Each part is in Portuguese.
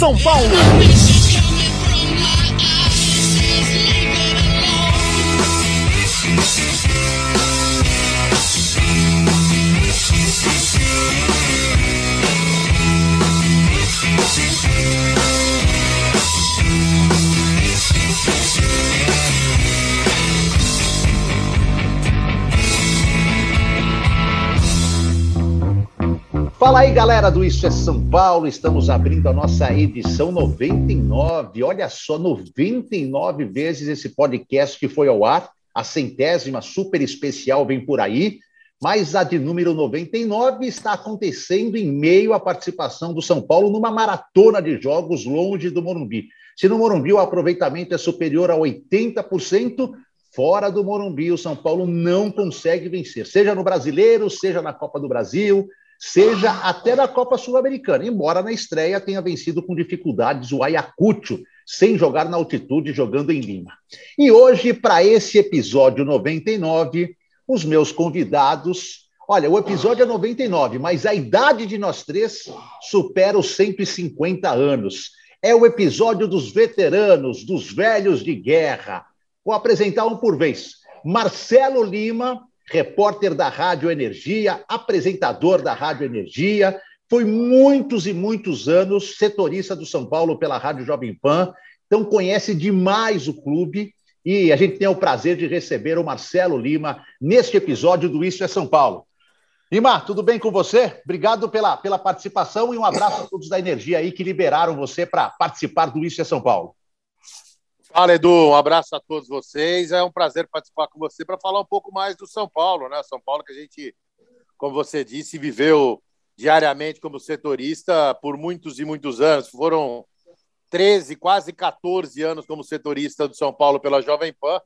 送爆了。Fala aí, galera do Isso é São Paulo. Estamos abrindo a nossa edição 99. Olha só, 99 vezes esse podcast que foi ao ar. A centésima super especial vem por aí. Mas a de número 99 está acontecendo em meio à participação do São Paulo numa maratona de jogos longe do Morumbi. Se no Morumbi o aproveitamento é superior a 80%, fora do Morumbi o São Paulo não consegue vencer, seja no Brasileiro, seja na Copa do Brasil, seja até na Copa Sul-Americana, embora na estreia tenha vencido com dificuldades o Ayacucho, sem jogar na altitude, jogando em Lima. E hoje, para esse episódio 99, os meus convidados. Olha, o episódio é 99, mas a idade de nós três supera os 150 anos. É o episódio dos veteranos, dos velhos de guerra. Vou apresentar um por vez. Marcelo Lima, repórter da Rádio Energia, apresentador da Rádio Energia, foi muitos e muitos anos setorista do São Paulo pela Rádio Jovem Pan, então conhece demais o clube e a gente tem o prazer de receber o Marcelo Lima neste episódio do Isso é São Paulo. Lima, tudo bem com você? Obrigado pela, pela participação e um abraço a todos da Energia aí que liberaram você para participar do Isso é São Paulo. Fala, Edu. Um abraço a todos vocês. É um prazer participar com você para falar um pouco mais do São Paulo, né? São Paulo que a gente, como você disse, viveu diariamente como setorista por muitos e muitos anos. Foram 13, quase 14 anos como setorista do São Paulo pela Jovem Pan.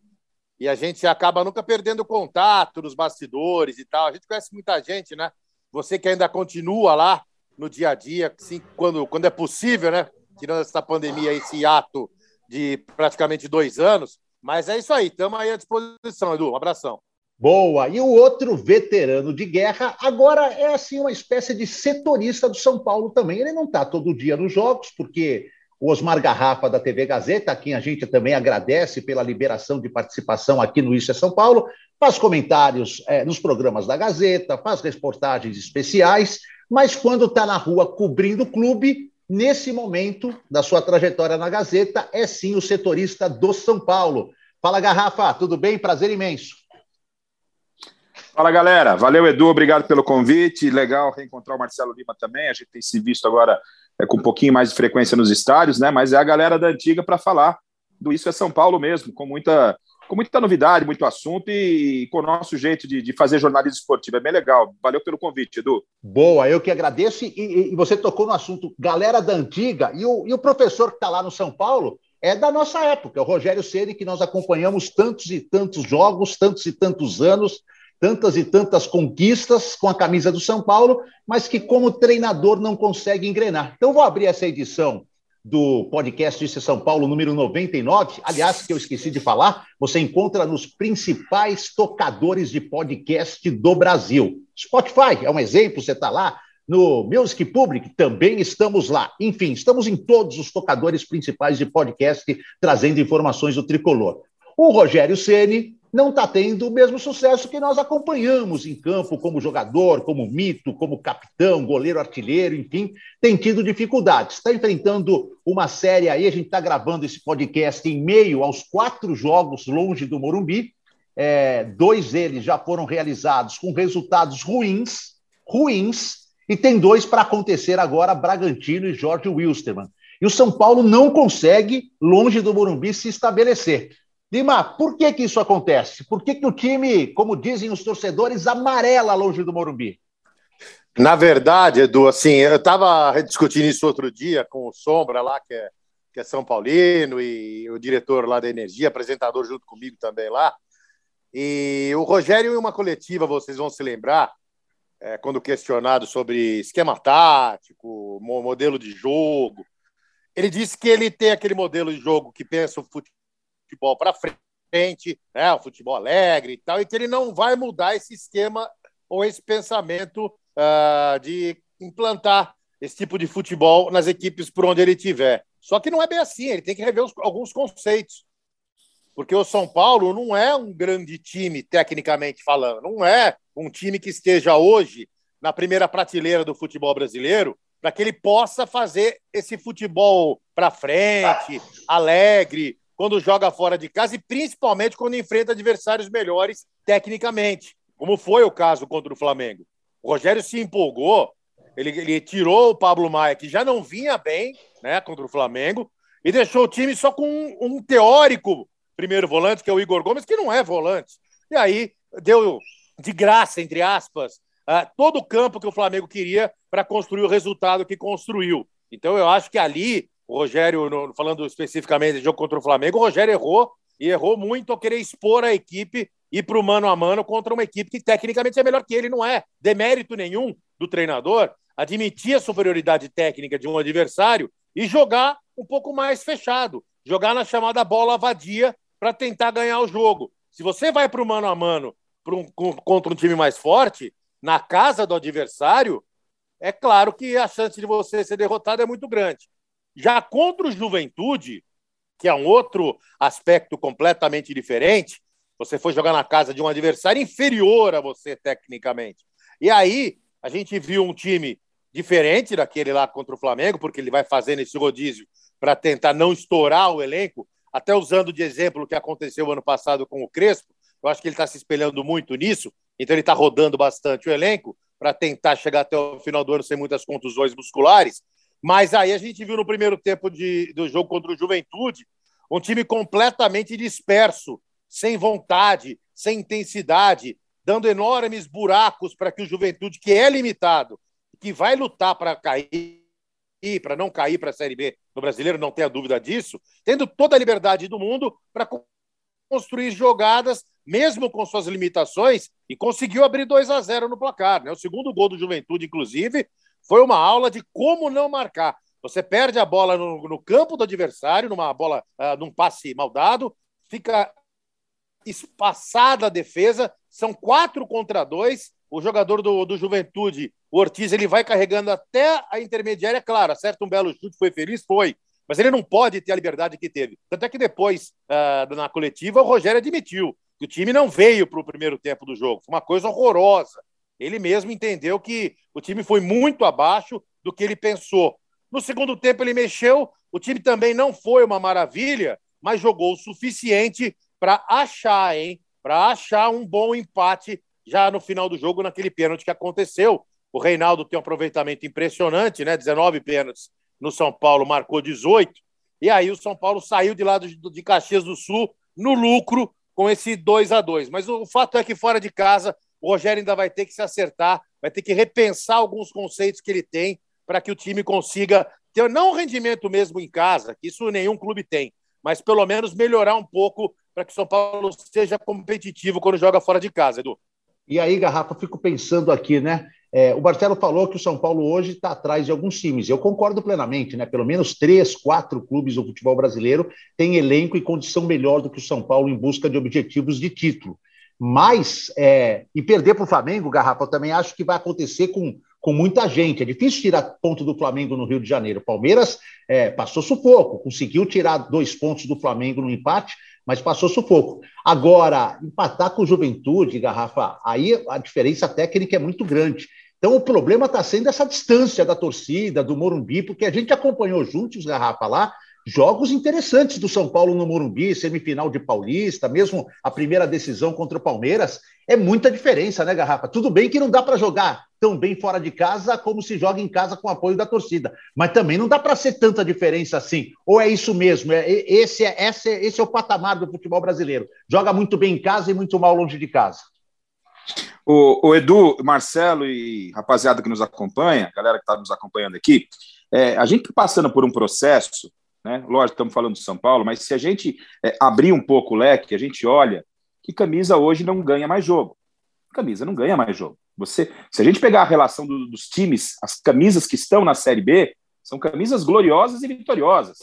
E a gente acaba nunca perdendo contato nos bastidores e tal. A gente conhece muita gente, né? Você que ainda continua lá no dia a dia, assim, quando, quando é possível, né? Tirando essa pandemia, esse ato de praticamente dois anos. Mas é isso aí, estamos aí à disposição, Edu. Um abração. Boa! E o outro veterano de guerra agora é assim uma espécie de setorista do São Paulo também. Ele não está todo dia nos jogos, porque o Osmar Garrafa da TV Gazeta, a quem a gente também agradece pela liberação de participação aqui no Isso é São Paulo, faz comentários é, nos programas da Gazeta, faz reportagens especiais, mas quando está na rua cobrindo o clube, nesse momento da sua trajetória na Gazeta, é sim o setorista do São Paulo. Fala, Garrafa, tudo bem? Prazer imenso. Fala, galera. Valeu, Edu. Obrigado pelo convite. Legal reencontrar o Marcelo Lima também. A gente tem se visto agora é, com um pouquinho mais de frequência nos estádios, né? Mas é a galera da antiga para falar do Isso é São Paulo mesmo, com muita, com muita novidade, muito assunto e, com o nosso jeito de, de, fazer jornalismo esportivo. É bem legal. Valeu pelo convite, Edu. Boa, eu que agradeço. E, e você tocou no assunto galera da antiga e o, e o professor que está lá no São Paulo é da nossa época, o Rogério Ceni que nós acompanhamos tantos e tantos jogos, tantos e tantos anos, tantas e tantas conquistas com a camisa do São Paulo, mas que como treinador não consegue engrenar. Então vou abrir essa edição do podcast Isso é São Paulo, número 99. Aliás, que eu esqueci de falar, você encontra nos principais tocadores de podcast do Brasil. Spotify é um exemplo, você está lá. No Music Public também estamos lá. Enfim, estamos em todos os tocadores principais de podcast trazendo informações do tricolor. O Rogério Ceni não está tendo o mesmo sucesso que nós acompanhamos em campo como jogador, como mito, como capitão, goleiro artilheiro, enfim, tem tido dificuldades. Está enfrentando uma série aí, a gente está gravando esse podcast em meio aos quatro jogos longe do Morumbi. É, dois deles já foram realizados com resultados ruins, ruins, e tem dois para acontecer agora, Bragantino e Jorge Wilstermann. E o São Paulo não consegue, longe do Morumbi, se estabelecer. Lima, por que, que isso acontece? Por que, que o time, como dizem os torcedores, amarela longe do Morumbi? Na verdade, Edu, assim, eu estava discutindo isso outro dia com o Sombra lá, que é, que é São Paulino, e o diretor lá da Energia, apresentador junto comigo também lá. E o Rogério, em uma coletiva, vocês vão se lembrar, é, quando questionado sobre esquema tático, modelo de jogo, ele disse que ele tem aquele modelo de jogo que pensa o futebol para frente, né, o futebol alegre e tal, e que ele não vai mudar esse esquema ou esse pensamento uh, de implantar esse tipo de futebol nas equipes por onde ele estiver. Só que não é bem assim, ele tem que rever os, alguns conceitos. Porque o São Paulo não é um grande time, tecnicamente falando, não é um time que esteja hoje na primeira prateleira do futebol brasileiro para que ele possa fazer esse futebol para frente, alegre, quando joga fora de casa e principalmente quando enfrenta adversários melhores tecnicamente, como foi o caso contra o Flamengo. O Rogério se empolgou, ele, ele tirou o Pablo Maia, que já não vinha bem né, contra o Flamengo, e deixou o time só com um, um teórico primeiro volante, que é o Igor Gomes, que não é volante. E aí deu de graça, entre aspas, uh, todo o campo que o Flamengo queria para construir o resultado que construiu. Então eu acho que ali, o Rogério, no, falando especificamente do jogo contra o Flamengo, o Rogério errou e errou muito ao querer expor a equipe ir para o mano a mano contra uma equipe que tecnicamente é melhor que ele, não é demérito nenhum do treinador admitir a superioridade técnica de um adversário e jogar um pouco mais fechado, jogar na chamada bola vadia para tentar ganhar o jogo. Se você vai para o mano a mano um, contra um time mais forte, na casa do adversário, é claro que a chance de você ser derrotado é muito grande. Já contra o Juventude, que é um outro aspecto completamente diferente, você foi jogar na casa de um adversário inferior a você tecnicamente. E aí a gente viu um time diferente daquele lá contra o Flamengo, porque ele vai fazendo esse rodízio para tentar não estourar o elenco, até usando de exemplo o que aconteceu ano passado com o Crespo. Eu acho que ele está se espelhando muito nisso, então ele está rodando bastante o elenco para tentar chegar até o final do ano sem muitas contusões musculares. Mas aí a gente viu no primeiro tempo de, do jogo contra o Juventude um time completamente disperso, sem vontade, sem intensidade, dando enormes buracos para que o Juventude, que é limitado, que vai lutar para cair, para não cair para a Série B no brasileiro, não tenha dúvida disso, tendo toda a liberdade do mundo para construir jogadas, mesmo com suas limitações, e conseguiu abrir 2 a 0 no placar. Né? O segundo gol do Juventude, inclusive, foi uma aula de como não marcar. Você perde a bola no, no campo do adversário, numa bola, uh, num passe mal dado, fica espaçada a defesa, são quatro contra dois. O jogador do, do Juventude, o Ortiz, ele vai carregando até a intermediária, claro, acerta um belo chute, foi feliz, foi. Mas ele não pode ter a liberdade que teve. Tanto é que depois, uh, na coletiva, o Rogério admitiu que o time não veio para o primeiro tempo do jogo. Foi uma coisa horrorosa. Ele mesmo entendeu que o time foi muito abaixo do que ele pensou. No segundo tempo, ele mexeu. O time também não foi uma maravilha, mas jogou o suficiente para achar, hein? Para achar um bom empate já no final do jogo, naquele pênalti que aconteceu. O Reinaldo tem um aproveitamento impressionante, né? 19 pênaltis no São Paulo, marcou 18. E aí o São Paulo saiu de lá de Caxias do Sul no lucro com esse 2 a 2 Mas o fato é que fora de casa, o Rogério ainda vai ter que se acertar, vai ter que repensar alguns conceitos que ele tem para que o time consiga ter não um rendimento mesmo em casa, que isso nenhum clube tem, mas pelo menos melhorar um pouco para que o São Paulo seja competitivo quando joga fora de casa, Edu. E aí, Garrafa, fico pensando aqui, né? É, o Marcelo falou que o São Paulo hoje está atrás de alguns times. Eu concordo plenamente, né? Pelo menos três, quatro clubes do futebol brasileiro têm elenco e condição melhor do que o São Paulo em busca de objetivos de título. Mas, é, e perder para o Flamengo, Garrafa, eu também acho que vai acontecer com, com muita gente. É difícil tirar ponto do Flamengo no Rio de Janeiro. Palmeiras é, passou sufoco, conseguiu tirar dois pontos do Flamengo no empate, mas passou sufoco. Agora, empatar com Juventude, Garrafa, aí a diferença técnica é muito grande. Então, o problema está sendo essa distância da torcida, do Morumbi, porque a gente acompanhou juntos, Garrafa, lá, jogos interessantes do São Paulo no Morumbi, semifinal de Paulista, mesmo a primeira decisão contra o Palmeiras, é muita diferença, né, Garrafa? Tudo bem que não dá para jogar tão bem fora de casa como se joga em casa com apoio da torcida, mas também não dá para ser tanta diferença assim. Ou é isso mesmo? É, esse, é, esse, é, esse é o patamar do futebol brasileiro. Joga muito bem em casa e muito mal longe de casa. O, o Edu, Marcelo e rapaziada que nos acompanha, galera que está nos acompanhando aqui, é, a gente está passando por um processo né? Lógico, estamos falando de São Paulo, mas se a gente é, abrir um pouco o leque, a gente olha que camisa hoje não ganha mais jogo. Camisa não ganha mais jogo. Você, se a gente pegar a relação do, dos times, as camisas que estão na Série B, são camisas gloriosas e vitoriosas.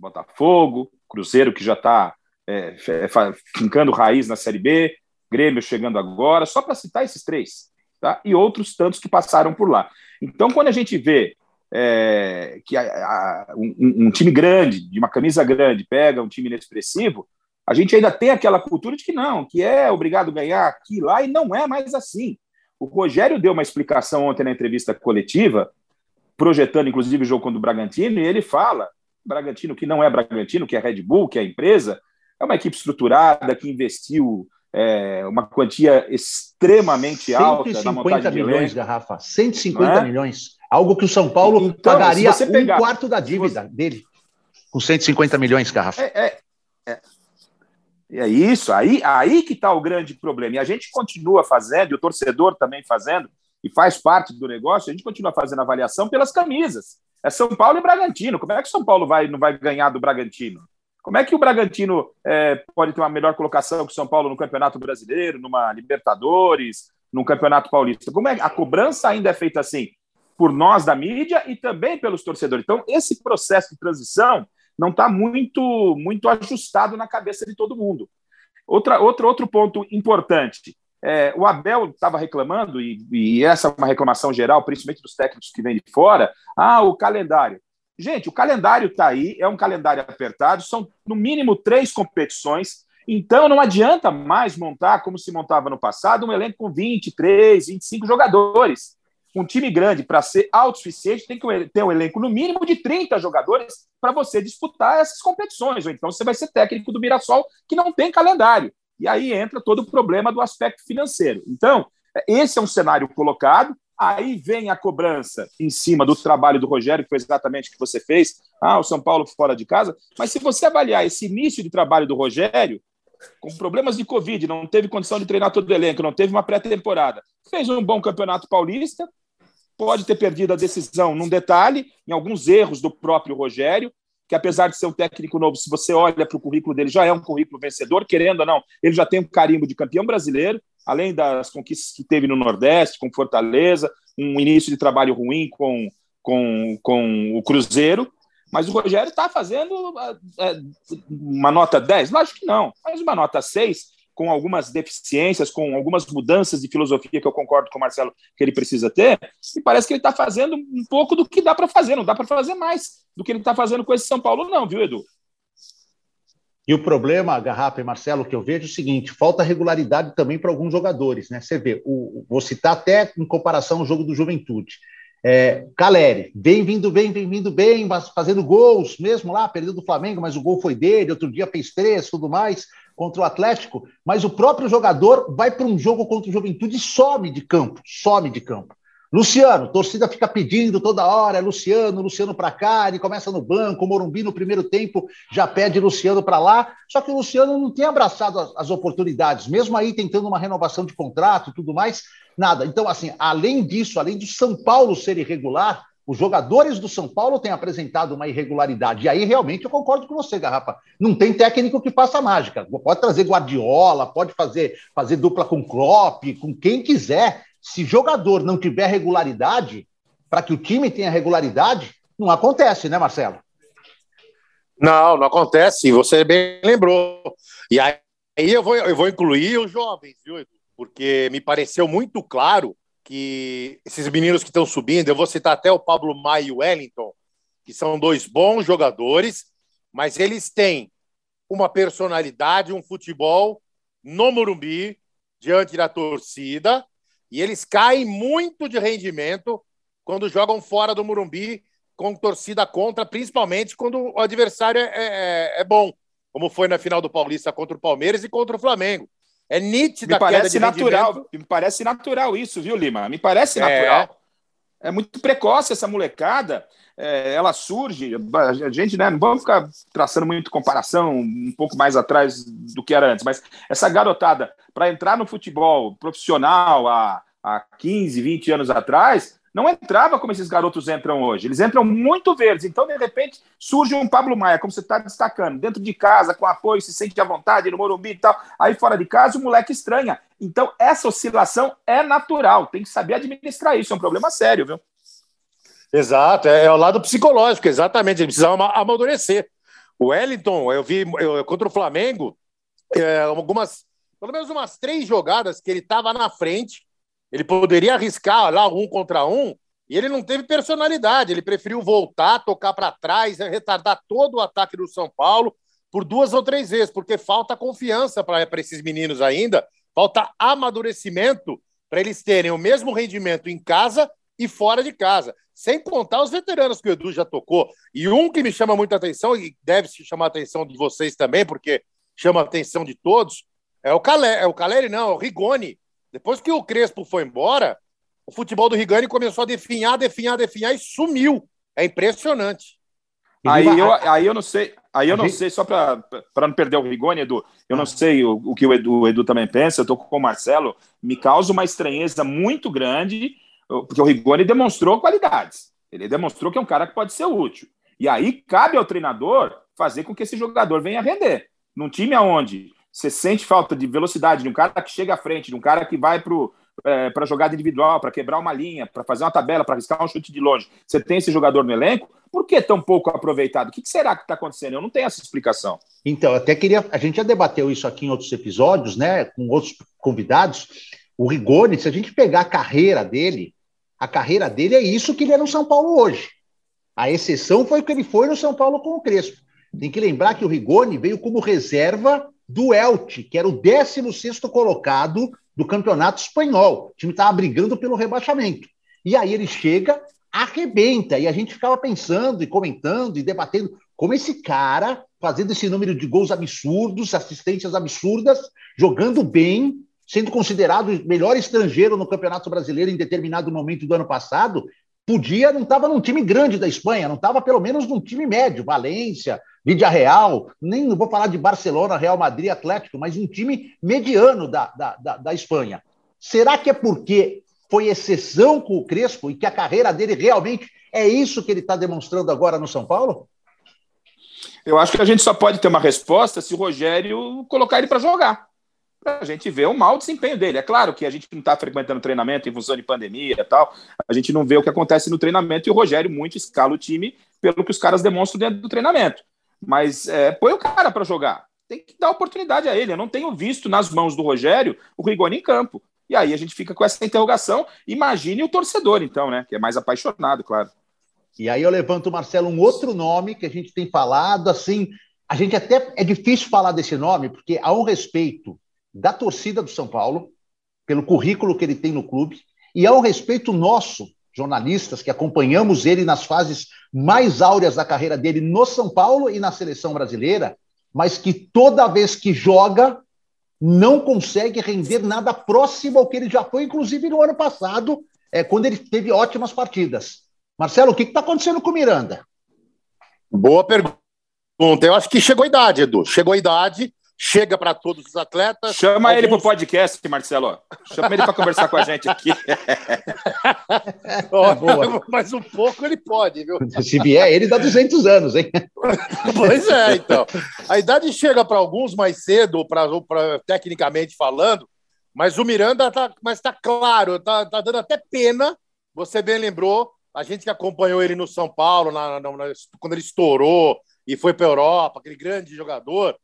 Botafogo, Cruzeiro que já está é, é fincando raiz na Série B, Grêmio chegando agora, só para citar esses três, tá? E outros tantos que passaram por lá. Então, quando a gente vê é, que a, a, um, um, time grande, de uma camisa grande, pega um time inexpressivo, a gente ainda tem aquela cultura de que não, que é obrigado a ganhar aqui lá, e não é mais assim. O Rogério deu uma explicação ontem na entrevista coletiva, projetando inclusive o jogo contra o Bragantino, e ele fala: Bragantino que não é Bragantino, que é Red Bull, que é a empresa, é uma equipe estruturada que investiu é, uma quantia extremamente alta na montagem milhões, de Garrafa, 150 é? milhões. Algo que o São Paulo então, pagaria pegar, um quarto da dívida você... dele, com 150 milhões, Garrafa. É, é, é, é isso, aí, aí que está o grande problema. E a gente continua fazendo, e o torcedor também fazendo, e faz parte do negócio, a gente continua fazendo avaliação pelas camisas. É São Paulo e Bragantino. Como é que São Paulo vai, não vai ganhar do Bragantino? Como é que o Bragantino é, pode ter uma melhor colocação que o São Paulo no Campeonato Brasileiro, numa Libertadores, num Campeonato Paulista? Como é a cobrança ainda é feita assim? Por nós da mídia e também pelos torcedores. Então, esse processo de transição não está muito, muito ajustado na cabeça de todo mundo. Outra, outro, outro ponto importante. É, o Abel estava reclamando, e, e, essa é uma reclamação geral, principalmente dos técnicos que vêm de fora. Ah, o calendário. Gente, o calendário está aí, é um calendário apertado, são no mínimo três competições, então não adianta mais montar, como se montava no passado, um elenco com 23, 25 jogadores um time grande, para ser autossuficiente, tem que ter um elenco no mínimo de 30 jogadores para você disputar essas competições. Ou então você vai ser técnico do Mirassol, que não tem calendário. E aí entra todo o problema do aspecto financeiro. Então, esse é um cenário colocado. Aí vem a cobrança em cima do trabalho do Rogério, que foi exatamente o que você fez. Ah, o São Paulo fora de casa. Mas se você avaliar esse início de trabalho do Rogério, com problemas de Covid, não teve condição de treinar todo o elenco, não teve uma pré-temporada, fez um bom campeonato paulista, pode ter perdido a decisão num detalhe, em alguns erros do próprio Rogério, que apesar de ser um técnico novo, se você olha para o currículo dele, já é um currículo vencedor, querendo ou não, ele já tem um carimbo de campeão brasileiro, além das conquistas que teve no Nordeste, com Fortaleza, um início de trabalho ruim com, com, com o Cruzeiro, mas o Rogério está fazendo é, uma nota 10? Lógico que não, mas uma nota 6, com algumas deficiências, com algumas mudanças de filosofia que eu concordo com o Marcelo que ele precisa ter, e parece que ele está fazendo um pouco do que dá para fazer, não dá para fazer mais do que ele está fazendo com esse São Paulo, não, viu, Edu? E o problema, Garrafa e Marcelo, que eu vejo é o seguinte: falta regularidade também para alguns jogadores, né? Você vê, o, vou citar até em comparação ao jogo do Juventude. É, Caleri, vem vindo bem, vem vindo bem, fazendo gols, mesmo lá, perdeu do Flamengo, mas o gol foi dele, outro dia fez três, tudo mais contra o Atlético, mas o próprio jogador vai para um jogo contra o Juventude e some de campo, some de campo. Luciano, torcida fica pedindo toda hora, Luciano, Luciano para cá, ele começa no banco, Morumbi no primeiro tempo já pede Luciano para lá, só que o Luciano não tem abraçado as, as, oportunidades, mesmo aí tentando uma renovação de contrato e tudo mais, nada. Então, assim, além disso, além do São Paulo ser irregular, os jogadores do São Paulo têm apresentado uma irregularidade. E aí, realmente, eu concordo com você, Garrafa. Não tem técnico que faça mágica. Pode trazer Guardiola, pode fazer, fazer dupla com Klopp, com quem quiser. Se jogador não tiver regularidade, para que o time tenha regularidade, não acontece, né, Marcelo? Não, não acontece. Você bem lembrou. E aí eu vou, eu vou incluir os jovens, viu? Porque me pareceu muito claro que esses meninos que estão subindo, eu vou citar até o Pablo Maia e o Wellington, que são dois bons jogadores, mas eles têm uma personalidade, um futebol no Morumbi, diante da torcida, e eles caem muito de rendimento quando jogam fora do Morumbi, com torcida contra, principalmente quando o adversário é, é, é bom, como foi na final do Paulista contra o Palmeiras e contra o Flamengo. É nítida me parece natural, Me parece natural isso, viu, Lima? Me parece é. natural. É muito precoce essa molecada. É, ela surge, a gente, né, não vamos ficar traçando muito comparação um pouco mais atrás do que era antes, mas essa garotada, para entrar no futebol profissional há, há 15, 20 anos atrás, não entrava como esses garotos entram hoje. Eles entram muito verdes. Então, de repente, surge um Pablo Maia, como você está destacando, dentro de casa, com apoio, se sente à vontade no Morumbi e tal. Aí, fora de casa, o moleque estranha. Então, essa oscilação é natural. Tem que saber administrar isso. É um problema sério, viu? Exato. É, é o lado psicológico, exatamente. Ele precisa amadurecer. O Wellington, eu vi eu, contra o Flamengo, é, algumas, pelo menos umas três jogadas que ele estava na frente ele poderia arriscar lá um contra um e ele não teve personalidade. Ele preferiu voltar, tocar para trás, retardar todo o ataque do São Paulo por duas ou três vezes, porque falta confiança para esses meninos ainda, falta amadurecimento para eles terem o mesmo rendimento em casa e fora de casa. Sem contar os veteranos que o Edu já tocou. E um que me chama muita atenção, e deve se chamar a atenção de vocês também, porque chama a atenção de todos, é o Caleri, é o Caleri não, é o Rigoni. Depois que o Crespo foi embora, o futebol do Rigani começou a definhar, definhar, definhar e sumiu. É impressionante. Aí eu, aí eu não sei, aí eu não sei, só para não perder o Rigoni, Edu, eu não ah. sei o, o que o Edu, o Edu também pensa, eu estou com o Marcelo, me causa uma estranheza muito grande, porque o Rigoni demonstrou qualidades. Ele demonstrou que é um cara que pode ser útil. E aí cabe ao treinador fazer com que esse jogador venha render. Num time onde você sente falta de velocidade de um cara que chega à frente, de um cara que vai é, para jogada individual, para quebrar uma linha, para fazer uma tabela, para arriscar um chute de longe. Você tem esse jogador no elenco, por que tão pouco aproveitado? O que será que está acontecendo? Eu não tenho essa explicação. Então, até queria. A gente já debateu isso aqui em outros episódios, né? Com outros convidados. O Rigoni, se a gente pegar a carreira dele, a carreira dele é isso que ele é no São Paulo hoje. A exceção foi o que ele foi no São Paulo com o Crespo. Tem que lembrar que o Rigoni veio como reserva do Elche, que era o 16 colocado do campeonato espanhol. O time estava brigando pelo rebaixamento. E aí ele chega, arrebenta, e a gente ficava pensando e comentando e debatendo como esse cara, fazendo esse número de gols absurdos, assistências absurdas, jogando bem, sendo considerado o melhor estrangeiro no Campeonato Brasileiro em determinado momento do ano passado, podia, não estava num time grande da Espanha, não estava pelo menos num time médio, Valência, Vídea Real, nem não vou falar de Barcelona, Real Madrid, Atlético, mas um time mediano da, da, da, da Espanha. Será que é porque foi exceção com o Crespo e que a carreira dele realmente é isso que ele está demonstrando agora no São Paulo? Eu acho que a gente só pode ter uma resposta se o Rogério colocar ele para jogar a gente vê o mau desempenho dele. É claro que a gente não está frequentando treinamento em função de pandemia e tal, a gente não vê o que acontece no treinamento e o Rogério muito escala o time pelo que os caras demonstram dentro do treinamento. Mas é, põe o cara para jogar. Tem que dar oportunidade a ele. Eu não tenho visto nas mãos do Rogério o Rigoni em campo. E aí a gente fica com essa interrogação. Imagine o torcedor, então, né? Que é mais apaixonado, claro. E aí eu levanto, Marcelo, um outro nome que a gente tem falado, assim, a gente até é difícil falar desse nome, porque há um respeito da torcida do São Paulo, pelo currículo que ele tem no clube, e ao respeito nosso, jornalistas, que acompanhamos ele nas fases mais áureas da carreira dele no São Paulo e na seleção brasileira, mas que toda vez que joga, não consegue render nada próximo ao que ele já foi, inclusive no ano passado, é, quando ele teve ótimas partidas. Marcelo, o que está acontecendo com o Miranda? Boa pergunta. Eu acho que chegou a idade, Edu. Chegou a idade chega para todos os atletas. Chama alguns... ele para o podcast, Marcelo. Chama ele para conversar com a gente aqui. oh, mas um pouco ele pode, viu? Se vier, ele dá 200 anos, hein? pois é, então. A idade chega para alguns mais cedo, pra, pra, tecnicamente falando, mas o Miranda tá, mas tá claro, tá, tá dando até pena. Você bem lembrou, a gente que acompanhou ele no São Paulo, na, na, na, quando ele estourou e foi para a Europa, aquele grande jogador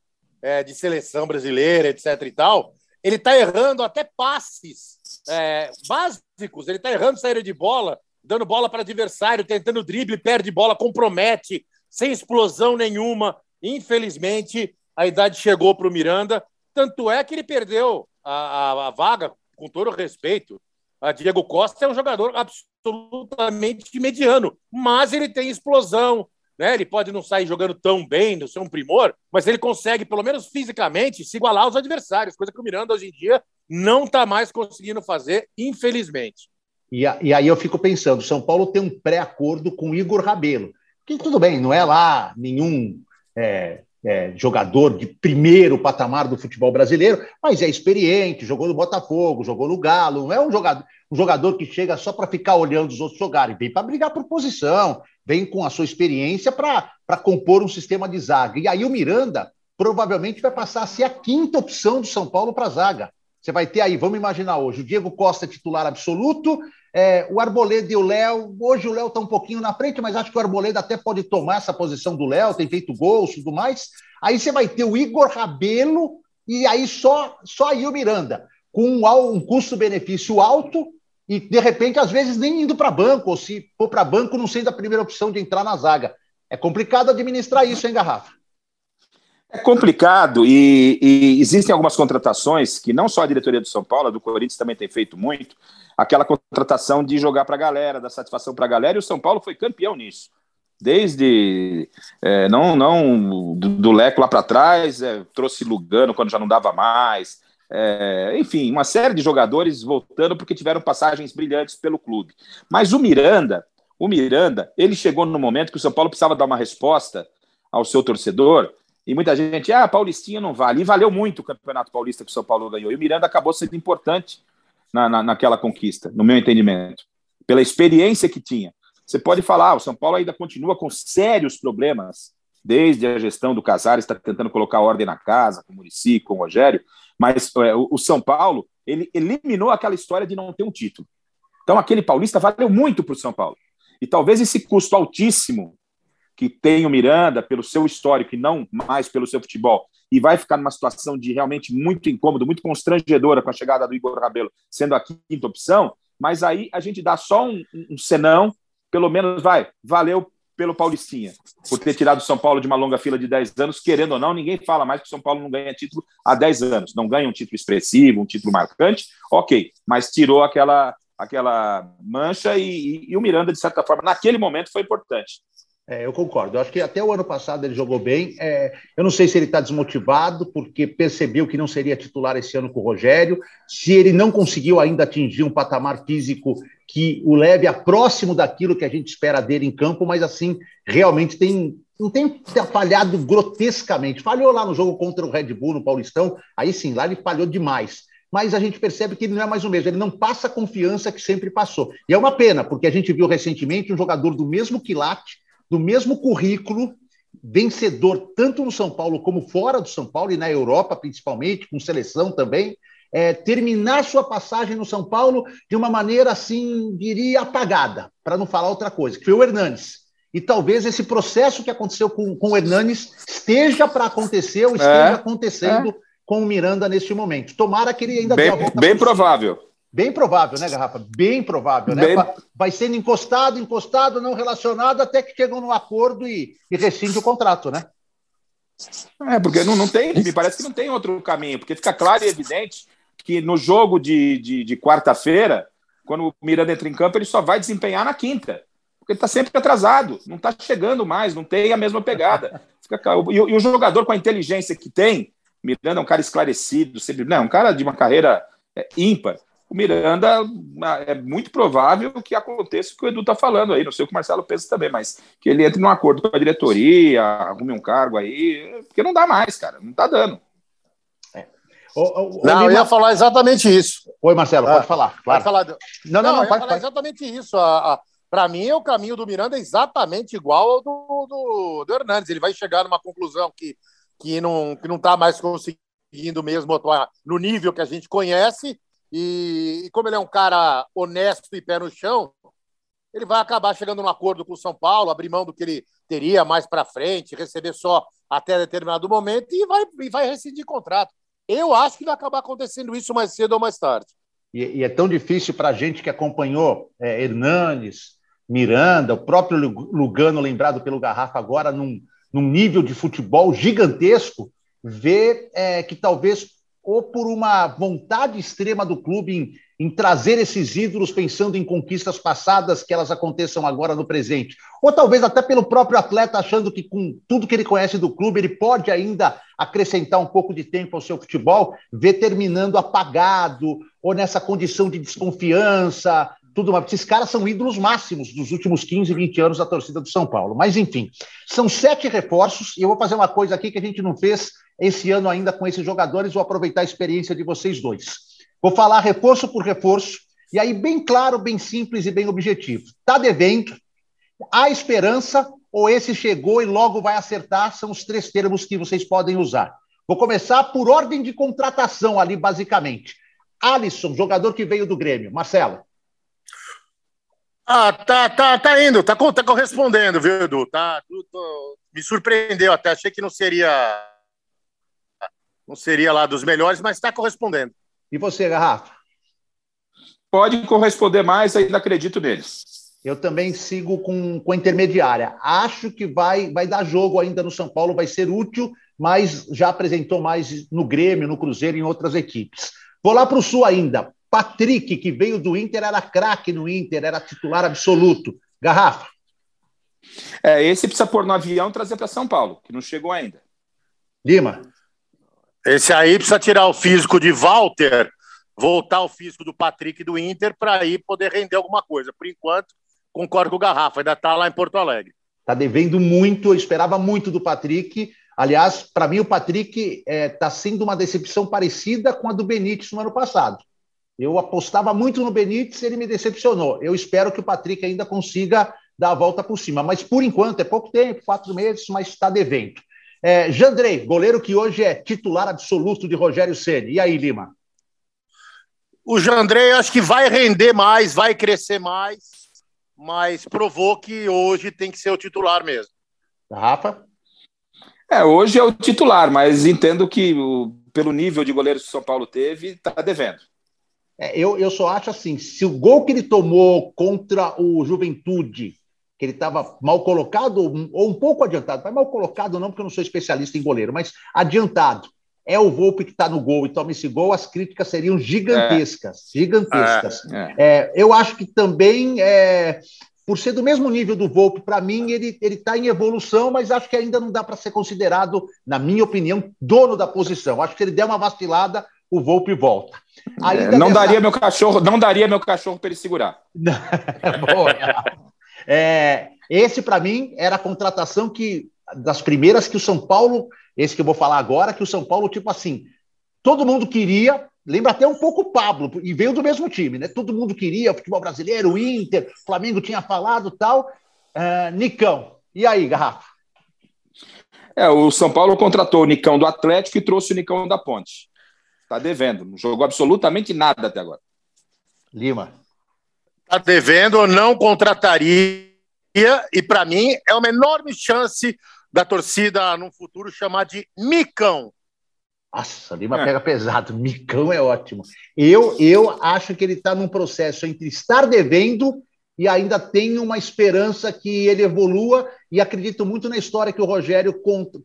é, de seleção brasileira, etc. e tal, ele está errando até passes é, básicos, ele está errando saída de bola, dando bola para adversário, tentando drible, perde bola, compromete, sem explosão nenhuma. Infelizmente, a idade chegou para o Miranda, tanto é que ele perdeu a, a, a, vaga, com todo respeito. A Diego Costa é um jogador absolutamente mediano, mas ele tem explosão, né? Ele pode não sair jogando tão bem, não ser um primor, mas ele consegue, pelo menos fisicamente, se igualar aos adversários, coisa que o Miranda hoje em dia não está mais conseguindo fazer, infelizmente. E, e, aí eu fico pensando, São Paulo tem um pré-acordo com Igor Rabelo, que tudo bem, não é lá nenhum é, é, jogador de primeiro patamar do futebol brasileiro, mas é experiente, jogou no Botafogo, jogou no Galo, não é um jogador, um jogador que chega só para ficar olhando os outros jogarem, vem para brigar por posição, vem com a sua experiência para compor um sistema de zaga. E aí o Miranda provavelmente vai passar a ser a quinta opção do São Paulo para zaga. Você vai ter aí, vamos imaginar hoje, o Diego Costa titular absoluto, é, o Arboleda e o Léo. Hoje o Léo está um pouquinho na frente, mas acho que o Arboleda até pode tomar essa posição do Léo, tem feito gols e tudo mais. Aí você vai ter o Igor Rabelo e aí só, só aí o Miranda, com um, um custo-benefício alto e de repente, às vezes, nem indo para banco, ou se for para banco, não sendo a primeira opção de entrar na zaga. É complicado administrar isso, hein, Garrafa? É complicado e, e, existem algumas contratações que não só a diretoria do São Paulo, a do Corinthians também tem feito muito, aquela contratação de jogar para a galera, dar satisfação para a galera, e o São Paulo foi campeão nisso. Desde é, não, não do, do Leco lá para trás, é, trouxe Lugano quando já não dava mais, é, enfim, uma série de jogadores voltando porque tiveram passagens brilhantes pelo clube. Mas o Miranda, o Miranda, ele chegou no momento que o São Paulo precisava dar uma resposta ao seu torcedor. E muita gente, ah, Paulistinha não vale. E valeu muito o Campeonato Paulista que o São Paulo ganhou. E o Miranda acabou sendo importante na, na, naquela conquista, no meu entendimento, pela experiência que tinha. Você pode falar, ah, o São Paulo ainda continua com sérios problemas, desde a gestão do Casares, está tentando colocar ordem na casa, com o Murici, com o Rogério, mas é, o, São Paulo, ele eliminou aquela história de não ter um título. Então, aquele paulista valeu muito para o São Paulo. E talvez esse custo altíssimo que tem o Miranda pelo seu histórico e não mais pelo seu futebol, e vai ficar numa situação de realmente muito incômodo, muito constrangedora com a chegada do Igor Rabelo sendo a quinta opção, mas aí a gente dá só um, um senão, pelo menos vai, valeu pelo Paulistinha, por ter tirado o São Paulo de uma longa fila de 10 anos, querendo ou não, ninguém fala mais que o São Paulo não ganha título há 10 anos, não ganha um título expressivo, um título marcante, ok, mas tirou aquela, aquela mancha e, e, e o Miranda, de certa forma, naquele momento foi importante. É, eu concordo. Eu acho que até o ano passado ele jogou bem. É, eu não sei se ele está desmotivado, porque percebeu que não seria titular esse ano com o Rogério. Se ele não conseguiu ainda atingir um patamar físico que o leve a próximo daquilo que a gente espera dele em campo, mas assim, realmente tem não tem falhado grotescamente. Falhou lá no jogo contra o Red Bull no Paulistão, aí sim, lá ele falhou demais. Mas a gente percebe que ele não é mais o mesmo, ele não passa a confiança que sempre passou. E é uma pena, porque a gente viu recentemente um jogador do mesmo quilate, do mesmo currículo, vencedor tanto no São Paulo como fora do São Paulo e na Europa, principalmente, com seleção também, é, terminar sua passagem no São Paulo de uma maneira, assim, diria, apagada, para não falar outra coisa, que foi o Hernanes. E talvez esse processo que aconteceu com, com o Hernanes esteja para acontecer ou esteja é, acontecendo é. com o Miranda neste momento. Tomara que ele ainda bem, tenha Bem provável. Bem provável, né, Garrafa? Bem provável, né? Bem... Vai sendo encostado, encostado, não relacionado, até que chegam no acordo e, e rescinde o contrato, né? É, porque não, não tem, me parece que não tem outro caminho, porque fica claro e evidente que no jogo de, de, de quarta-feira, quando o Miranda entra em campo, ele só vai desempenhar na quinta. Porque ele está sempre atrasado, não está chegando mais, não tem a mesma pegada. e, e, o jogador com a inteligência que tem, Miranda é um cara esclarecido, sempre, não, né, um cara de uma carreira é, ímpar. O Miranda é muito provável que aconteça o que o Edu está falando aí, não sei o que o Marcelo pensa também, mas que ele entre num acordo com a diretoria, arrume um cargo aí, porque não dá mais, cara, não está dando. O, o, não, eu ia falar exatamente isso. Oi, Marcelo, pode ah, falar. Claro. Pode falar. Não, não, não, não pode falar exatamente isso. Para mim, o caminho do Miranda é exatamente igual ao do, do, do Hernandes. Ele vai chegar numa conclusão que, que não está que não tá mais conseguindo mesmo atuar no nível que a gente conhece. E, e como ele é um cara honesto e pé no chão, ele vai acabar chegando num acordo com o São Paulo, abrir mão do que ele teria mais para frente, receber só até determinado momento e vai, e vai rescindir contrato. Eu acho que vai acabar acontecendo isso mais cedo ou mais tarde. E, e é tão difícil para a gente que acompanhou é, Hernanes, Miranda, o próprio Lugano, lembrado pelo Garrafa agora, num, num nível de futebol gigantesco, ver é, que talvez, ou por uma vontade extrema do clube em, em trazer esses ídolos pensando em conquistas passadas que elas aconteçam agora no presente? Ou talvez até pelo próprio atleta achando que com tudo que ele conhece do clube, ele pode ainda acrescentar um pouco de tempo ao seu futebol, ver terminando apagado ou nessa condição de desconfiança, tudo mais. Esses caras são ídolos máximos dos últimos 15, 20 anos da torcida do São Paulo. Mas, enfim, são sete reforços, e eu vou fazer uma coisa aqui que a gente não fez esse ano ainda com esses jogadores, vou aproveitar a experiência de vocês dois. Vou falar reforço por reforço, e aí bem claro, bem simples e bem objetivo. Está devendo, há esperança, ou esse chegou e logo vai acertar, são os três termos que vocês podem usar. Vou começar por ordem de contratação ali, basicamente. Alisson, jogador que veio do Grêmio. Marcelo. Ah, tá, tá, tá indo, tá, tá correspondendo, viu, Edu? Tá, tô, me surpreendeu até, achei que não seria não seria lá dos melhores, mas está correspondendo. E você, Garrafa? Pode corresponder mais, ainda acredito neles. Eu também sigo com, com a intermediária. Acho que vai, vai dar jogo ainda no São Paulo, vai ser útil, mas já apresentou mais no Grêmio, no Cruzeiro e em outras equipes. Vou lá para o Sul ainda. Patrick, que veio do Inter, era craque no Inter, era titular absoluto. Garrafa. É, esse precisa pôr no avião e trazer para São Paulo, que não chegou ainda. Lima. Esse aí precisa tirar o físico de Walter, voltar o físico do Patrick do Inter para aí poder render alguma coisa. Por enquanto, concordo com o Garrafa, ainda está lá em Porto Alegre. Está devendo muito, eu esperava muito do Patrick. Aliás, para mim, o Patrick está é, tá sendo uma decepção parecida com a do Benítez no ano passado. Eu apostava muito no Benítez, ele me decepcionou. Eu espero que o Patrick ainda consiga dar a volta por cima, mas por enquanto é pouco tempo, quatro meses, mas está devendo. É, Jandrei, goleiro que hoje é titular absoluto de Rogério Ceni. E aí, Lima? O Jandrei acho que vai render mais, vai crescer mais, mas provou que hoje tem que ser o titular mesmo. Rafa? É, hoje é o titular, mas entendo que o, pelo nível de goleiro que o São Paulo teve, está devendo. É, eu, eu só acho assim: se o gol que ele tomou contra o Juventude, que ele estava mal colocado, ou um pouco adiantado, mas mal colocado não, porque eu não sou especialista em goleiro, mas adiantado, é o Volpe que está no gol e toma esse gol, as críticas seriam gigantescas. É. Gigantescas. É. É, eu acho que também, é, por ser do mesmo nível do Volpe, para mim, ele está em evolução, mas acho que ainda não dá para ser considerado, na minha opinião, dono da posição. Acho que se ele der uma vacilada, o Volpe volta. É, não daria meu cachorro, não daria meu cachorro para ele segurar. Boa. é, esse para mim era a contratação que das primeiras que o São Paulo, esse que eu vou falar agora, que o São Paulo tipo assim, todo mundo queria, lembra até um pouco o Pablo e veio do mesmo time, né? Todo mundo queria futebol brasileiro, o Inter, o Flamengo tinha falado tal. Uh, Nicão, e aí, garrafa? É, o São Paulo contratou o Nicão do Atlético e trouxe o Nicão da Ponte. Está devendo. Não jogou absolutamente nada até agora. Lima. Está devendo, não contrataria. E para mim é uma enorme chance da torcida no futuro chamar de Micão. Nossa, Lima é. pega pesado. Micão é ótimo. Eu, eu acho que ele está num processo entre estar devendo e ainda tenho uma esperança que ele evolua e acredito muito na história que o Rogério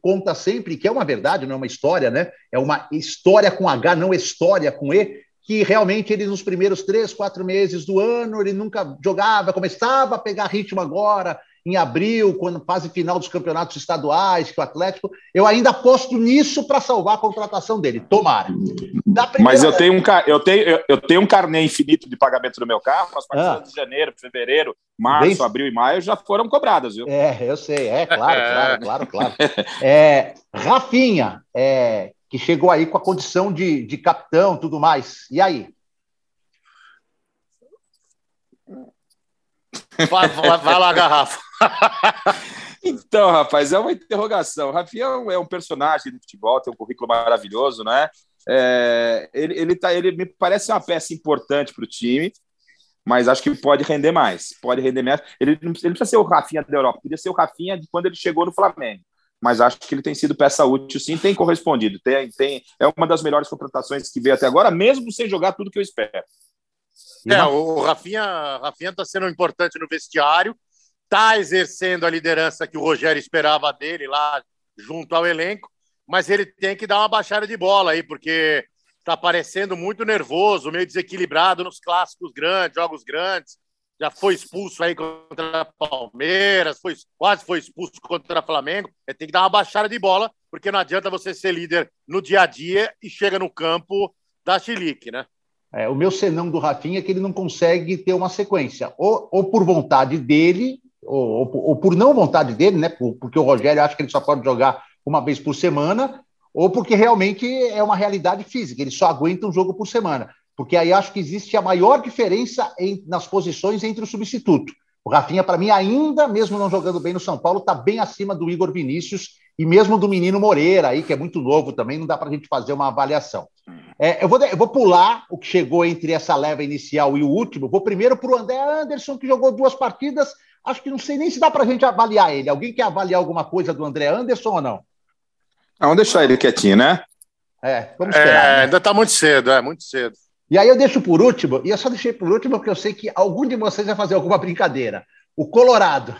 conta sempre, que é uma verdade, não é uma história, né? É uma história com H, não história com E, que realmente ele nos primeiros três, quatro meses do ano ele nunca jogava, começava a pegar ritmo agora, em abril, quando fase final dos campeonatos estaduais, que o Atlético. Eu ainda aposto nisso para salvar a contratação dele. Tomara. Mas eu tenho, um, eu, tenho, eu tenho um carnê infinito de pagamento do meu carro, as partidas ah. de janeiro, fevereiro, março, Bem... abril e maio já foram cobradas, viu? É, eu sei, é, claro, claro, claro, claro. É, Rafinha, é, que chegou aí com a condição de, de capitão tudo mais. E aí? Vai, vai, vai lá, garrafa. Então, rapaz, é uma interrogação. O Rafinha é um personagem do futebol, tem um currículo maravilhoso, né? É, ele, ele, tá, ele me parece uma peça importante para o time, mas acho que pode render mais. Pode render mais. Ele, ele não precisa ser o Rafinha da Europa, podia ser o Rafinha de quando ele chegou no Flamengo. Mas acho que ele tem sido peça útil, sim, tem correspondido. Tem, tem, é uma das melhores contratações que veio até agora, mesmo sem jogar tudo que eu espero. É, o Rafinha está sendo importante no vestiário, está exercendo a liderança que o Rogério esperava dele lá junto ao elenco, mas ele tem que dar uma baixada de bola aí, porque está parecendo muito nervoso, meio desequilibrado nos clássicos grandes, jogos grandes. Já foi expulso aí contra Palmeiras, foi, quase foi expulso contra Flamengo. É, tem que dar uma baixada de bola, porque não adianta você ser líder no dia a dia e chega no campo da chilique, né? É, o meu senão do Rafinha é que ele não consegue ter uma sequência, ou, ou por vontade dele, ou, ou, ou, por não vontade dele, né? Porque o Rogério acha que ele só pode jogar uma vez por semana, ou porque realmente é uma realidade física, ele só aguenta um jogo por semana. Porque aí acho que existe a maior diferença em, nas posições entre o substituto. O Rafinha, para mim, ainda, mesmo não jogando bem no São Paulo, está bem acima do Igor Vinícius e mesmo do menino Moreira, aí, que é muito novo também, não dá para a gente fazer uma avaliação. É, eu, vou, eu vou pular o que chegou entre essa leva inicial e o último. Vou primeiro para o André Anderson, que jogou duas partidas. Acho que não sei nem se dá para a gente avaliar ele. Alguém quer avaliar alguma coisa do André Anderson ou não? Vamos deixar ele quietinho, né? É, vamos esperar. É, né? Ainda está muito cedo, é muito cedo. E aí eu deixo por último, e eu só deixei por último porque eu sei que algum de vocês vai fazer alguma brincadeira. O Colorado,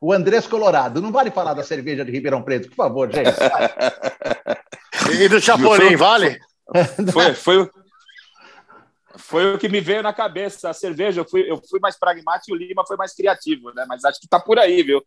o Andrés Colorado. Não vale falar da cerveja de Ribeirão Preto, por favor, gente. e do Chapolin, vale? Foi, foi, foi o que me veio na cabeça. A cerveja, eu fui, eu fui mais pragmático e o Lima foi mais criativo, né? Mas acho que tá por aí, viu?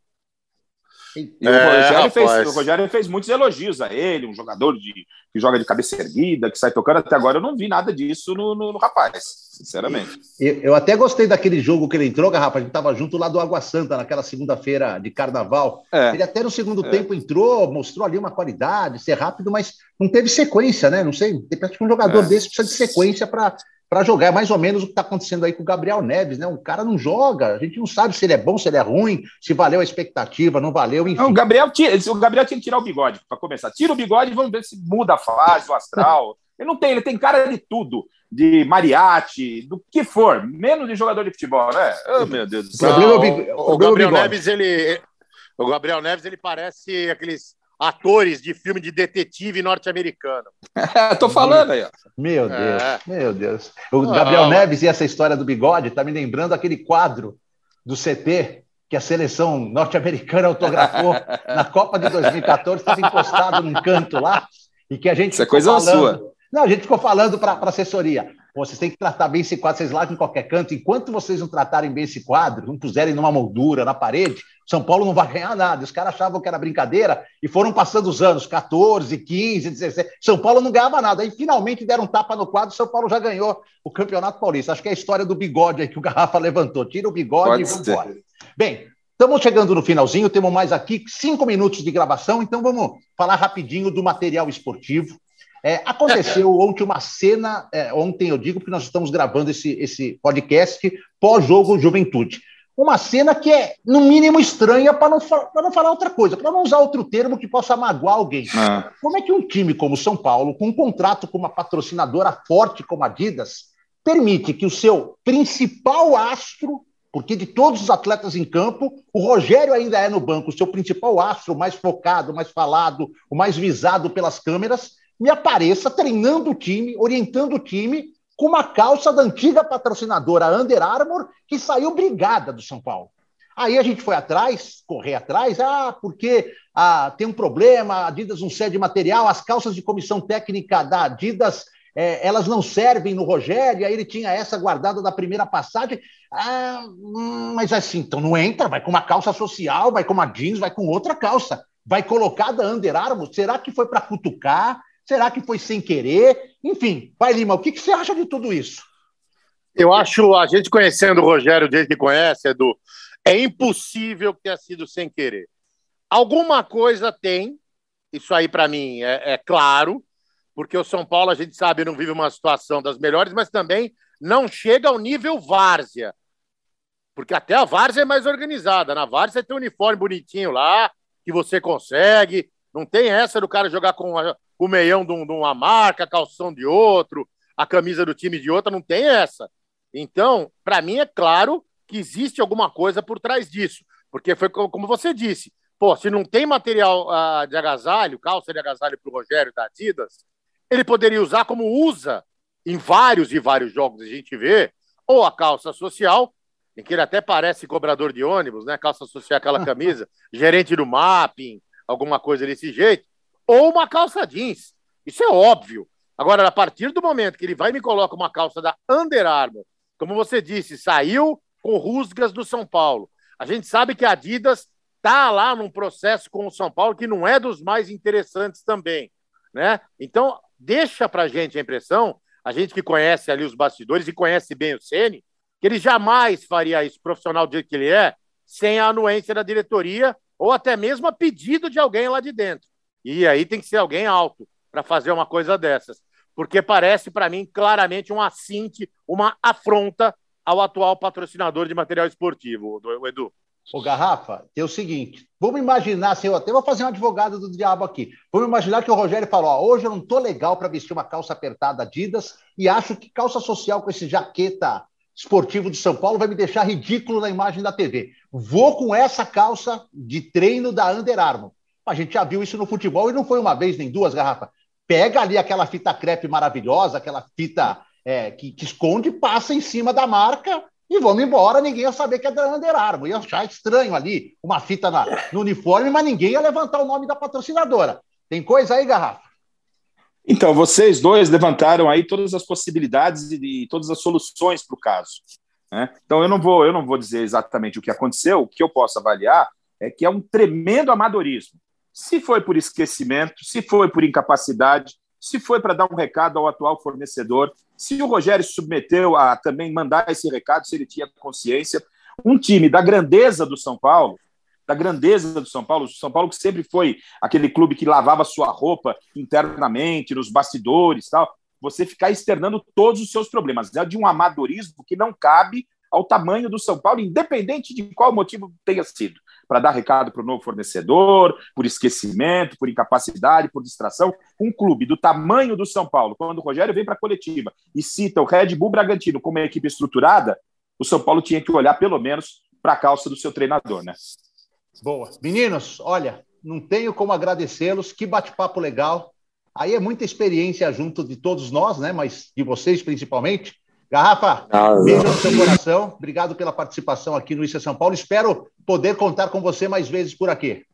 E é, o, Rogério fez, o, Rogério fez, muitos elogios a ele, um jogador de, que joga de cabeça erguida, que sai tocando. Até agora eu não vi nada disso no, no, no rapaz, sinceramente. Eu, eu, até gostei daquele jogo que ele entrou, Garrafa. A gente estava junto lá do Água Santa, naquela segunda-feira de carnaval. É, ele até no segundo é. tempo entrou, mostrou ali uma qualidade, ser rápido, mas não teve sequência, né? Não sei. Tem um jogador é. desse precisa de sequência para para jogar. É mais ou menos o que está acontecendo aí com o Gabriel Neves, né? O cara não joga, a gente não sabe se ele é bom, se ele é ruim, se valeu a expectativa, não valeu, enfim. Não, o, Gabriel tira, o Gabriel tinha que tirar o bigode, para começar. Tira o bigode e vamos ver se muda a fase, o astral. ele não tem, ele tem cara de tudo. De mariachi, do que for, menos de jogador de futebol, né? Oh, meu Deus do céu. O, o, o Gabriel Neves, ele. O Gabriel Neves, ele parece aqueles atores de filme de detetive norte-americano. Tô falando aí, ó. Meu é. Deus, é. meu Deus. O Gabriel Neves e essa história do bigode tá me lembrando aquele quadro do CT que a seleção norte-americana autografou na Copa de 2014, estava encostado num canto lá, e que a gente. Isso é coisa falando... sua. Não, a gente ficou falando para a assessoria. Vocês têm que tratar bem esse quadro, vocês largam em qualquer canto. Enquanto vocês não tratarem bem esse quadro, não puserem numa moldura na parede, são Paulo não vai ganhar nada. Os caras achavam que era brincadeira e foram passando os anos 14, 15, 16. São Paulo não ganhava nada. Aí finalmente deram um tapa no quadro. São Paulo já ganhou o Campeonato Paulista. Acho que é a história do bigode aí que o Garrafa levantou. Tira o bigode Pode e vamos embora. Bem, estamos chegando no finalzinho. Temos mais aqui cinco minutos de gravação. Então vamos falar rapidinho do material esportivo. É, aconteceu ontem uma cena, é, ontem eu digo, porque nós estamos gravando esse, esse podcast pós-jogo Juventude. Uma cena que é, no mínimo, estranha para não, não falar outra coisa, para não usar outro termo que possa magoar alguém. Ah. Como é que um time como São Paulo, com um contrato com uma patrocinadora forte como a Adidas, permite que o seu principal astro, porque de todos os atletas em campo, o Rogério ainda é no banco, o seu principal astro, mais focado, mais falado, o mais visado pelas câmeras, me apareça treinando o time, orientando o time com uma calça da antiga patrocinadora Under Armour, que saiu brigada do São Paulo. Aí a gente foi atrás, correr atrás, ah, porque ah, tem um problema, a Adidas não cede material, as calças de comissão técnica da Adidas, é, elas não servem no Rogério, aí ele tinha essa guardada da primeira passagem. Ah, hum, mas assim, então não entra, vai com uma calça social, vai com uma jeans, vai com outra calça, vai colocar da Under Armour, será que foi para cutucar? Será que foi sem querer? Enfim, vai, Lima, o que, que você acha de tudo isso? Eu acho, a gente conhecendo o Rogério desde que conhece, Edu, é impossível que tenha sido sem querer. Alguma coisa tem, isso aí para mim é, é, claro, porque o São Paulo, a gente sabe, não vive uma situação das melhores, mas também não chega ao nível várzea. Porque até a várzea é mais organizada. Na várzea tem um uniforme bonitinho lá, que você consegue. Não tem essa do cara jogar com o meião de, uma marca, a calção de outro, a camisa do time de outra, não tem essa. Então, para mim é claro que existe alguma coisa por trás disso, porque foi como você disse, pô, se não tem material uh, de agasalho, calça de agasalho para o Rogério da Adidas, ele poderia usar como usa em vários e vários jogos, a gente vê, ou a calça social, em que ele até parece cobrador de ônibus, né? Calça social, aquela camisa, gerente do mapping, alguma coisa desse jeito, ou uma calça jeans. Isso é óbvio. Agora, a partir do momento que ele vai e me coloca uma calça da Under Armour, como você disse, saiu com rusgas do São Paulo. A gente sabe que a Adidas está lá num processo com o São Paulo que não é dos mais interessantes também, né? Então, deixa para gente a impressão, a gente que conhece ali os bastidores e conhece bem o Ceni, que ele jamais faria isso profissional do jeito que ele é, sem a anuência da diretoria ou até mesmo a pedido de alguém lá de dentro. E aí tem que ser alguém alto para fazer uma coisa dessas, porque parece para mim claramente um assinte, uma afronta ao atual patrocinador de material esportivo, o Edu. Ô, Garrafa, é o seguinte: vamos imaginar, assim, eu até vou fazer um advogado do diabo aqui. Vamos imaginar que o Rogério falou: ó, hoje eu não tô legal para vestir uma calça apertada Adidas e acho que calça social com esse jaqueta esportivo de São Paulo vai me deixar ridículo na imagem da TV. Vou com essa calça de treino da Under Armour. A gente já viu isso no futebol e não foi uma vez nem duas, Garrafa. Pega ali aquela fita crepe maravilhosa, aquela fita é, que, que esconde, passa em cima da marca e vamos embora, ninguém ia saber que é da Under Armour. Ia achar estranho ali, uma fita na, no uniforme, mas ninguém ia levantar o nome da patrocinadora. Tem coisa aí, Garrafa? Então, vocês dois levantaram aí todas as possibilidades e, e todas as soluções para o caso. Né? Então, eu não, vou, eu não vou dizer exatamente o que aconteceu, o que eu posso avaliar é que é um tremendo amadorismo. Se foi por esquecimento, se foi por incapacidade, se foi para dar um recado ao atual fornecedor, se o Rogério se submeteu a também mandar esse recado, se ele tinha consciência. Um time da grandeza do São Paulo, da grandeza do São Paulo, o São Paulo que sempre foi aquele clube que lavava sua roupa internamente, nos bastidores tal, você ficar externando todos os seus problemas. É de um amadorismo que não cabe ao tamanho do São Paulo, independente de qual motivo tenha sido. Para dar recado para o novo fornecedor, por esquecimento, por incapacidade, por distração. Um clube do tamanho do São Paulo, quando o Rogério vem para a coletiva e cita o Red Bull Bragantino como uma equipe estruturada, o São Paulo tinha que olhar pelo menos para a calça do seu treinador, né? Boa. Meninos, olha, não tenho como agradecê-los. Que bate-papo legal. Aí é muita experiência junto de todos nós, né? Mas de vocês principalmente. Garrafa, ah, beijo no seu coração. Obrigado pela participação aqui no Isso é São Paulo. Espero poder contar com você mais vezes por aqui.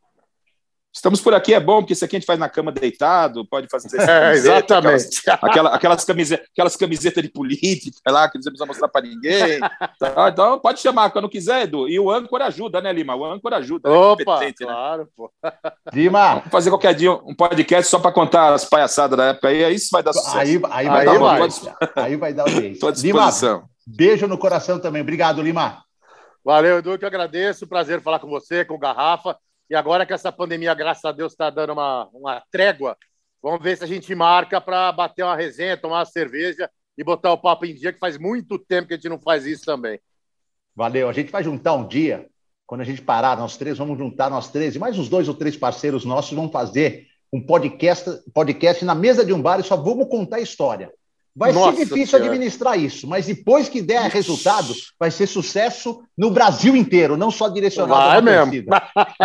Estamos por aqui, é bom, porque isso aqui a gente faz na cama deitado, pode fazer. É, exatamente. Aquelas, aquelas, aquelas, camisetas, aquelas camisetas de política lá, que não precisa mostrar para ninguém. Tá, então, pode chamar quando quiser, Edu. E o âncora ajuda, né, Lima? O âncora ajuda. Né? Opa, né? claro, pô. Lima. Vamos fazer qualquer dia um podcast só para contar as palhaçadas da época. Aí isso vai dar sucesso. Aí, aí vai aí dar vai. Aí vai dar o jeito. Lima, beijo no coração também. Obrigado, Lima. Valeu, Edu, que eu agradeço. Prazer falar com você, com o Garrafa. E agora que essa pandemia, graças a Deus, está dando uma, uma trégua, vamos ver se a gente marca para bater uma resenha, tomar uma cerveja e botar o papo em dia, que faz muito tempo que a gente não faz isso também. Valeu. A gente vai juntar um dia, quando a gente parar, nós três, vamos juntar nós três, e mais uns dois ou três parceiros nossos, vamos fazer um podcast, podcast na mesa de um bar e só vamos contar a história. Vai Nossa ser difícil senhora. administrar isso, mas depois que der Ixi. resultado, vai ser sucesso no Brasil inteiro, não só direcionado vai mesmo.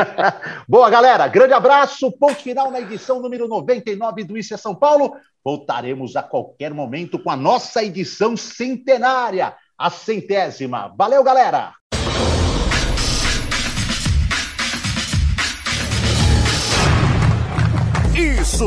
Boa, galera. Grande abraço. Ponto final na edição número 99 do Isso é São Paulo. Voltaremos a qualquer momento com a nossa edição centenária, a centésima. Valeu, galera. Isso!